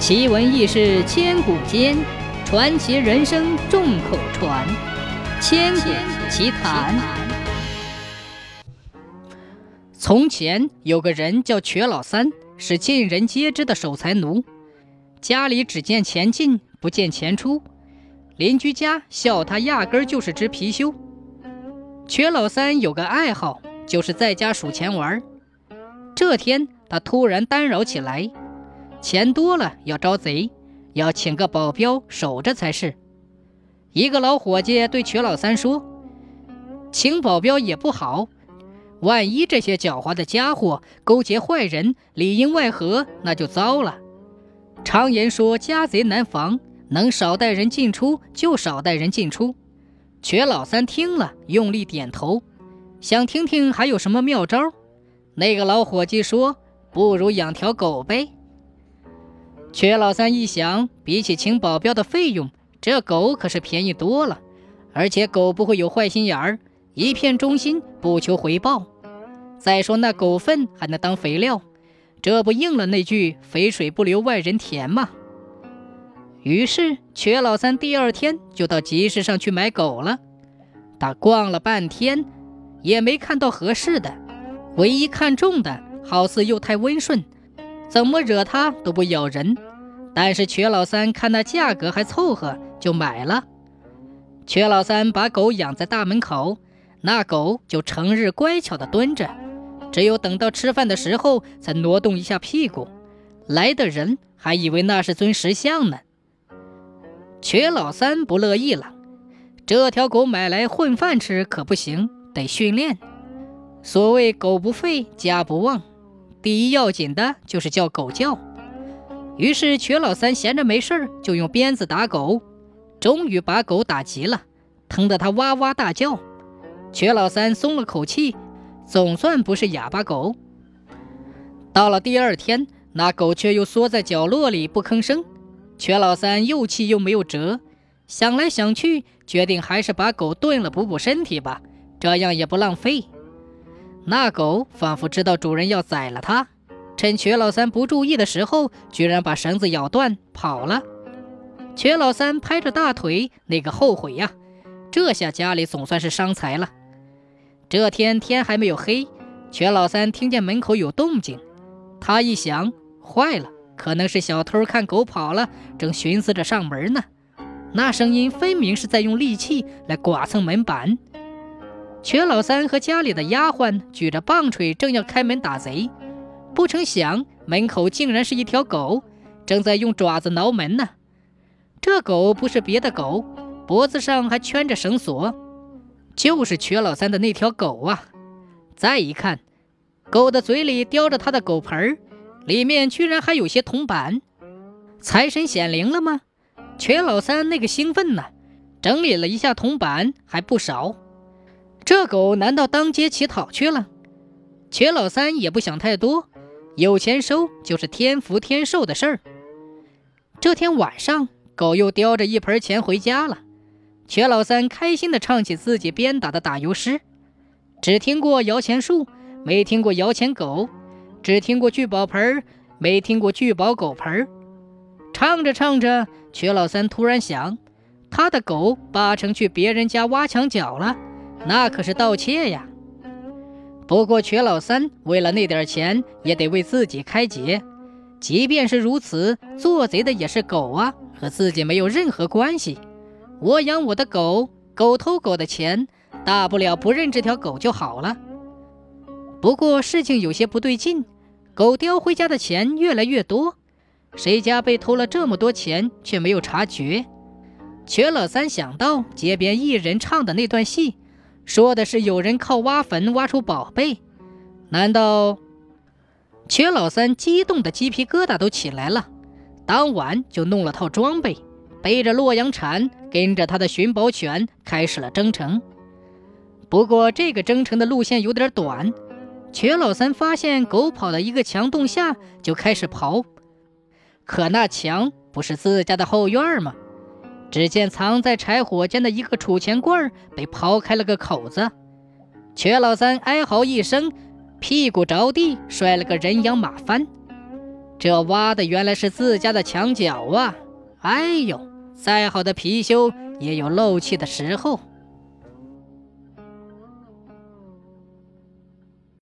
奇闻异事千古间，传奇人生众口传。千古奇谈。从前有个人叫瘸老三，是尽人皆知的守财奴，家里只见钱进，不见钱出。邻居家笑他压根儿就是只貔貅。瘸老三有个爱好，就是在家数钱玩儿。这天，他突然单扰起来。钱多了要招贼，要请个保镖守着才是。一个老伙计对瘸老三说：“请保镖也不好，万一这些狡猾的家伙勾结坏人，里应外合，那就糟了。常言说家贼难防，能少带人进出就少带人进出。”瘸老三听了，用力点头，想听听还有什么妙招。那个老伙计说：“不如养条狗呗。”瘸老三一想，比起请保镖的费用，这狗可是便宜多了，而且狗不会有坏心眼儿，一片忠心，不求回报。再说那狗粪还能当肥料，这不应了那句“肥水不流外人田”吗？于是，瘸老三第二天就到集市上去买狗了。他逛了半天，也没看到合适的，唯一看中的好似又太温顺。怎么惹它都不咬人，但是瘸老三看那价格还凑合，就买了。瘸老三把狗养在大门口，那狗就成日乖巧地蹲着，只有等到吃饭的时候才挪动一下屁股。来的人还以为那是尊石像呢。瘸老三不乐意了，这条狗买来混饭吃可不行，得训练。所谓狗不吠，家不旺。第一要紧的就是叫狗叫，于是瘸老三闲着没事儿就用鞭子打狗，终于把狗打急了，疼得它哇哇大叫。瘸老三松了口气，总算不是哑巴狗。到了第二天，那狗却又缩在角落里不吭声。瘸老三又气又没有辙，想来想去，决定还是把狗炖了补补身体吧，这样也不浪费。那狗仿佛知道主人要宰了它，趁瘸老三不注意的时候，居然把绳子咬断跑了。瘸老三拍着大腿，那个后悔呀！这下家里总算是伤财了。这天天还没有黑，瘸老三听见门口有动静，他一想，坏了，可能是小偷看狗跑了，正寻思着上门呢。那声音分明是在用利器来剐蹭门板。瘸老三和家里的丫鬟举着棒槌，正要开门打贼，不成想门口竟然是一条狗，正在用爪子挠门呢。这狗不是别的狗，脖子上还圈着绳索，就是瘸老三的那条狗啊！再一看，狗的嘴里叼着他的狗盆儿，里面居然还有些铜板。财神显灵了吗？瘸老三那个兴奋呐，整理了一下铜板，还不少。这狗难道当街乞讨去了？瘸老三也不想太多，有钱收就是天福天寿的事儿。这天晚上，狗又叼着一盆钱回家了。瘸老三开心地唱起自己编打的打油诗：只听过摇钱树，没听过摇钱狗；只听过聚宝盆，没听过聚宝狗盆。唱着唱着，瘸老三突然想，他的狗八成去别人家挖墙脚了。那可是盗窃呀！不过瘸老三为了那点钱，也得为自己开解。即便是如此，做贼的也是狗啊，和自己没有任何关系。我养我的狗，狗偷狗的钱，大不了不认这条狗就好了。不过事情有些不对劲，狗叼回家的钱越来越多，谁家被偷了这么多钱却没有察觉？瘸老三想到街边艺人唱的那段戏。说的是有人靠挖坟挖出宝贝，难道？瘸老三激动的鸡皮疙瘩都起来了，当晚就弄了套装备，背着洛阳铲，跟着他的寻宝犬开始了征程。不过这个征程的路线有点短，瘸老三发现狗跑到一个墙洞下就开始刨，可那墙不是自家的后院吗？只见藏在柴火间的一个储钱罐被刨开了个口子，瘸老三哀嚎一声，屁股着地，摔了个人仰马翻。这挖的原来是自家的墙角啊！哎呦，再好的貔貅也有漏气的时候。